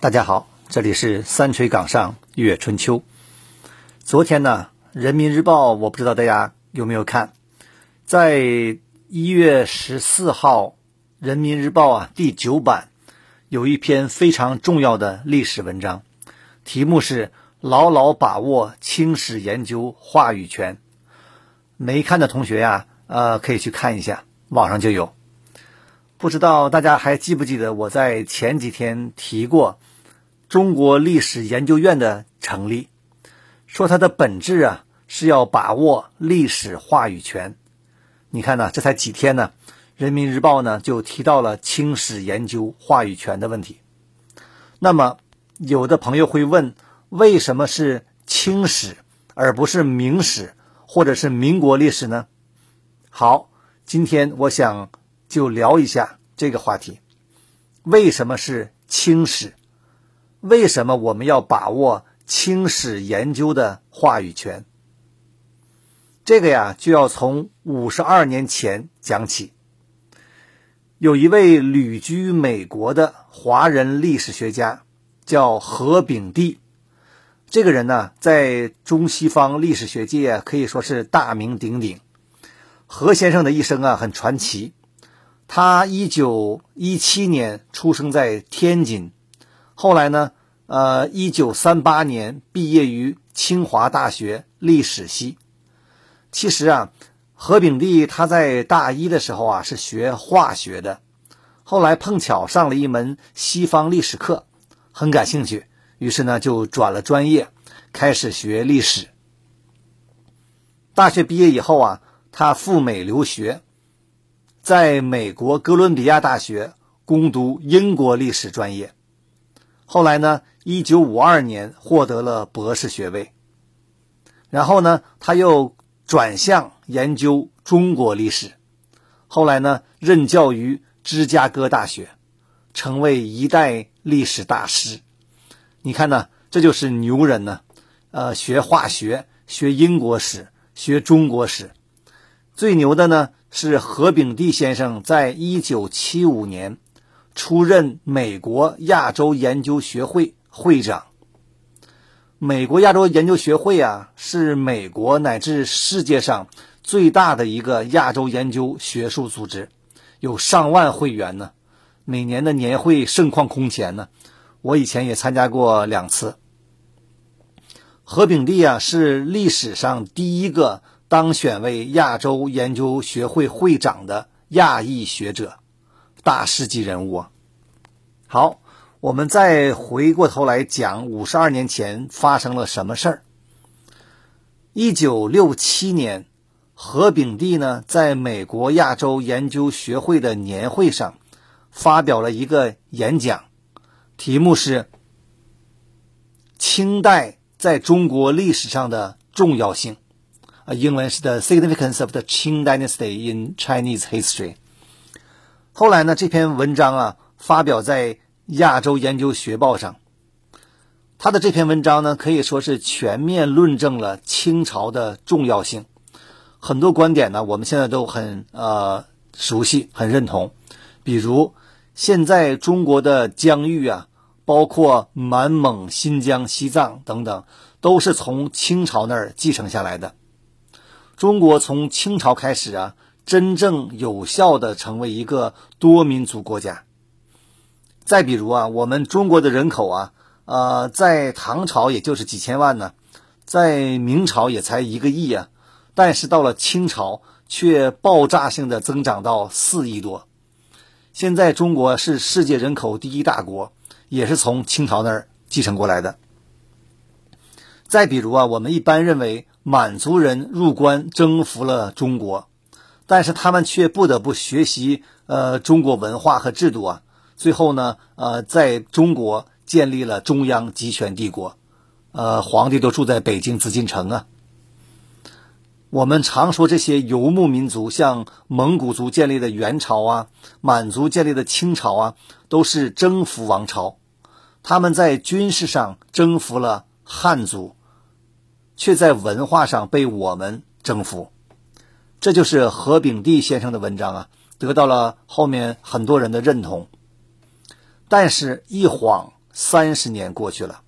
大家好，这里是三锤岗上月春秋。昨天呢，《人民日报》我不知道大家有没有看，在一月十四号，《人民日报》啊第九版有一篇非常重要的历史文章，题目是“牢牢把握清史研究话语权”。没看的同学呀，呃，可以去看一下，网上就有。不知道大家还记不记得我在前几天提过中国历史研究院的成立，说它的本质啊是要把握历史话语权。你看呢，这才几天呢，《人民日报》呢就提到了清史研究话语权的问题。那么，有的朋友会问，为什么是清史而不是明史或者是民国历史呢？好，今天我想就聊一下这个话题：为什么是清史？为什么我们要把握清史研究的话语权？这个呀，就要从五十二年前讲起。有一位旅居美国的华人历史学家，叫何炳棣。这个人呢，在中西方历史学界可以说是大名鼎鼎。何先生的一生啊，很传奇。他一九一七年出生在天津，后来呢，呃，一九三八年毕业于清华大学历史系。其实啊，何炳棣他在大一的时候啊是学化学的，后来碰巧上了一门西方历史课，很感兴趣，于是呢就转了专业，开始学历史。大学毕业以后啊，他赴美留学，在美国哥伦比亚大学攻读英国历史专业，后来呢，一九五二年获得了博士学位，然后呢，他又转向研究中国历史，后来呢，任教于芝加哥大学，成为一代历史大师。你看呢，这就是牛人呢。呃，学化学，学英国史，学中国史，最牛的呢是何炳棣先生，在一九七五年出任美国亚洲研究学会会长。美国亚洲研究学会啊，是美国乃至世界上最大的一个亚洲研究学术组织，有上万会员呢。每年的年会盛况空前呢。我以前也参加过两次。何炳棣啊，是历史上第一个当选为亚洲研究学会会长的亚裔学者，大师级人物啊。好。我们再回过头来讲，五十二年前发生了什么事儿？一九六七年，何炳棣呢，在美国亚洲研究学会的年会上发表了一个演讲，题目是“清代在中国历史上的重要性”，啊，英文是 “The Significance of the Qing Dynasty in Chinese History”。后来呢，这篇文章啊，发表在。亚洲研究学报上，他的这篇文章呢，可以说是全面论证了清朝的重要性。很多观点呢，我们现在都很呃熟悉，很认同。比如，现在中国的疆域啊，包括满蒙、新疆、西藏等等，都是从清朝那儿继承下来的。中国从清朝开始啊，真正有效的成为一个多民族国家。再比如啊，我们中国的人口啊，呃，在唐朝也就是几千万呢，在明朝也才一个亿啊，但是到了清朝却爆炸性的增长到四亿多。现在中国是世界人口第一大国，也是从清朝那儿继承过来的。再比如啊，我们一般认为满族人入关征服了中国，但是他们却不得不学习呃中国文化和制度啊。最后呢，呃，在中国建立了中央集权帝国，呃，皇帝都住在北京紫禁城啊。我们常说这些游牧民族，像蒙古族建立的元朝啊，满族建立的清朝啊，都是征服王朝。他们在军事上征服了汉族，却在文化上被我们征服。这就是何炳棣先生的文章啊，得到了后面很多人的认同。但是，一晃三十年过去了，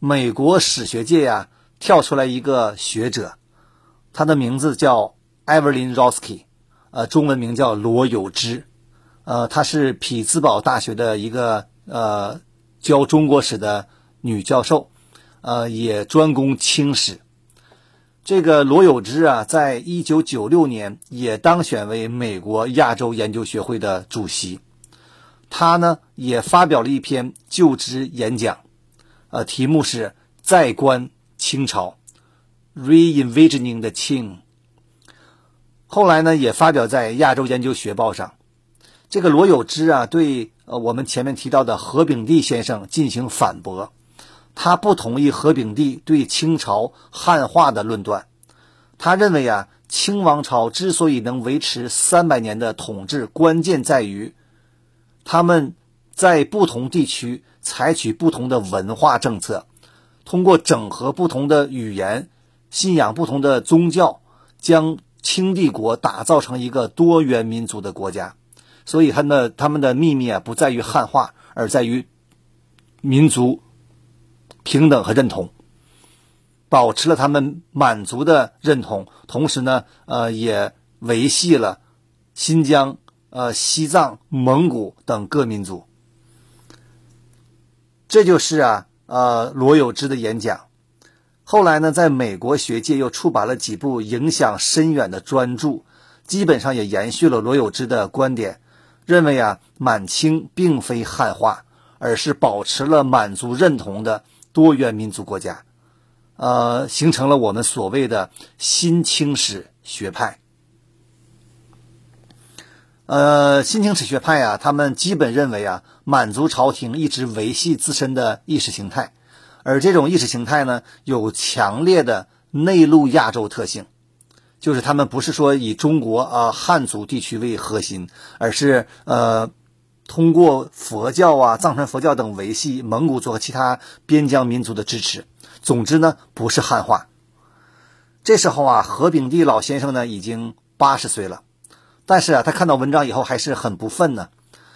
美国史学界呀，跳出来一个学者，他的名字叫 Evelyn Rosky 呃，中文名叫罗有之，呃，她是匹兹堡大学的一个呃教中国史的女教授，呃，也专攻清史。这个罗有之啊，在一九九六年也当选为美国亚洲研究学会的主席。他呢也发表了一篇就职演讲，呃，题目是《再观清朝》，Re-envisioning the Qing。后来呢，也发表在《亚洲研究学报》上。这个罗有之啊，对呃我们前面提到的何炳棣先生进行反驳。他不同意何炳棣对清朝汉化的论断，他认为啊，清王朝之所以能维持三百年的统治，关键在于他们在不同地区采取不同的文化政策，通过整合不同的语言、信仰不同的宗教，将清帝国打造成一个多元民族的国家。所以，他的他们的秘密啊，不在于汉化，而在于民族。平等和认同，保持了他们满族的认同，同时呢，呃，也维系了新疆、呃西藏、蒙古等各民族。这就是啊，呃，罗有之的演讲。后来呢，在美国学界又出版了几部影响深远的专著，基本上也延续了罗有之的观点，认为啊，满清并非汉化，而是保持了满族认同的。多元民族国家，呃，形成了我们所谓的新清史学派。呃，新清史学派啊，他们基本认为啊，满族朝廷一直维系自身的意识形态，而这种意识形态呢，有强烈的内陆亚洲特性，就是他们不是说以中国啊汉族地区为核心，而是呃。通过佛教啊、藏传佛教等维系蒙古族和其他边疆民族的支持。总之呢，不是汉化。这时候啊，何炳棣老先生呢已经八十岁了，但是啊，他看到文章以后还是很不忿呢。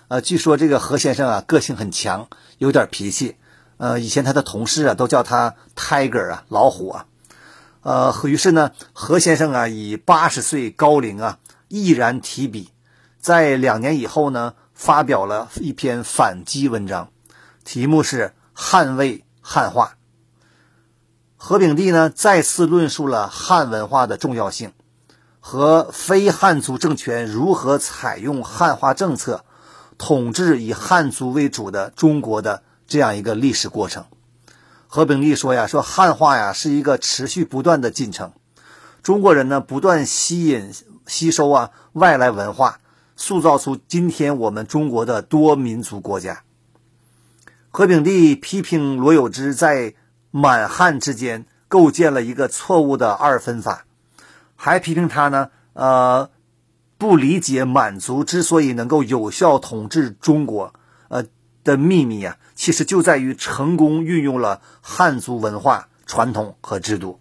呃，据说这个何先生啊个性很强，有点脾气。呃，以前他的同事啊都叫他 Tiger 啊，老虎啊。呃，于是呢，何先生啊以八十岁高龄啊毅然提笔，在两年以后呢。发表了一篇反击文章，题目是“捍卫汉化”。何炳棣呢再次论述了汉文化的重要性和非汉族政权如何采用汉化政策统治以汉族为主的中国的这样一个历史过程。何炳棣说呀：“说汉化呀是一个持续不断的进程，中国人呢不断吸引吸收啊外来文化。”塑造出今天我们中国的多民族国家。何炳棣批评罗有之在满汉之间构建了一个错误的二分法，还批评他呢，呃，不理解满族之所以能够有效统治中国，的秘密啊，其实就在于成功运用了汉族文化传统和制度。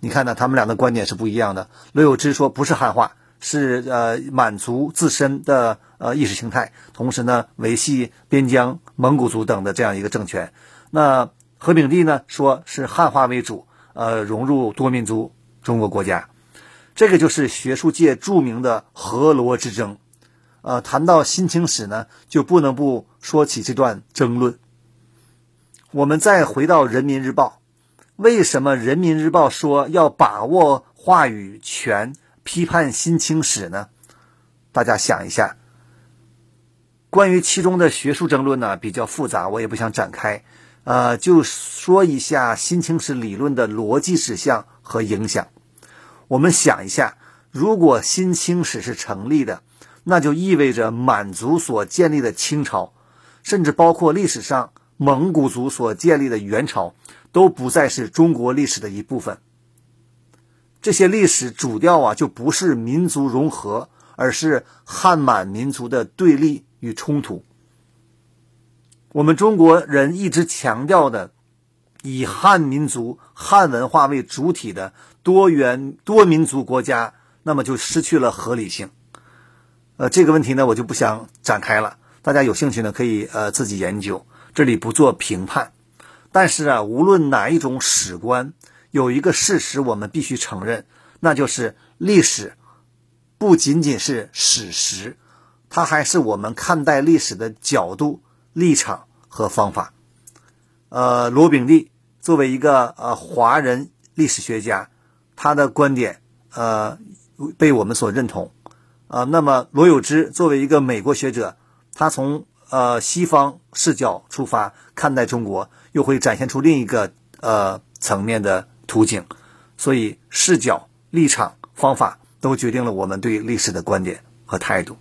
你看呢，他们俩的观点是不一样的。罗有之说不是汉化。是呃满族自身的呃意识形态，同时呢维系边疆蒙古族等的这样一个政权。那何炳棣呢说是汉化为主，呃融入多民族中国国家。这个就是学术界著名的河罗之争。呃，谈到新清史呢，就不能不说起这段争论。我们再回到《人民日报》，为什么《人民日报》说要把握话语权？批判新清史呢？大家想一下。关于其中的学术争论呢，比较复杂，我也不想展开。呃，就说一下新清史理论的逻辑指向和影响。我们想一下，如果新清史是成立的，那就意味着满族所建立的清朝，甚至包括历史上蒙古族所建立的元朝，都不再是中国历史的一部分。这些历史主调啊，就不是民族融合，而是汉满民族的对立与冲突。我们中国人一直强调的以汉民族、汉文化为主体的多元多民族国家，那么就失去了合理性。呃，这个问题呢，我就不想展开了。大家有兴趣呢，可以呃自己研究，这里不做评判。但是啊，无论哪一种史观，有一个事实我们必须承认，那就是历史不仅仅是史实，它还是我们看待历史的角度、立场和方法。呃，罗炳立作为一个呃华人历史学家，他的观点呃被我们所认同。啊，那么罗有之作为一个美国学者，他从呃西方视角出发看待中国。又会展现出另一个呃层面的图景，所以视角、立场、方法都决定了我们对历史的观点和态度。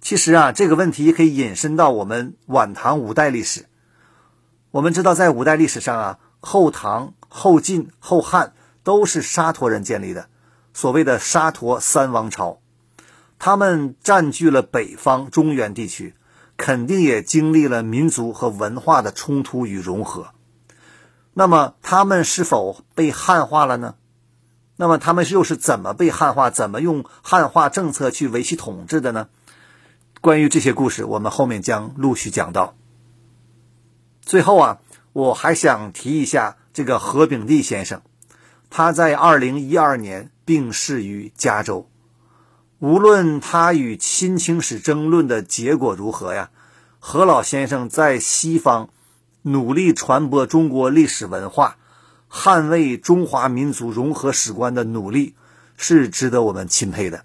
其实啊，这个问题可以引申到我们晚唐五代历史。我们知道，在五代历史上啊，后唐、后晋、后汉都是沙陀人建立的，所谓的沙陀三王朝，他们占据了北方中原地区。肯定也经历了民族和文化的冲突与融合。那么，他们是否被汉化了呢？那么，他们又是怎么被汉化？怎么用汉化政策去维系统治的呢？关于这些故事，我们后面将陆续讲到。最后啊，我还想提一下这个何炳棣先生，他在二零一二年病逝于加州。无论他与新清史争论的结果如何呀，何老先生在西方努力传播中国历史文化、捍卫中华民族融合史观的努力是值得我们钦佩的。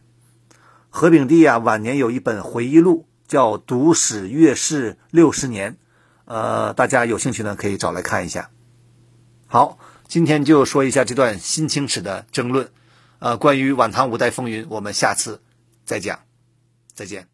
何炳棣啊，晚年有一本回忆录叫《读史阅世六十年》，呃，大家有兴趣呢可以找来看一下。好，今天就说一下这段新清史的争论，呃，关于晚唐五代风云，我们下次。再讲，再见。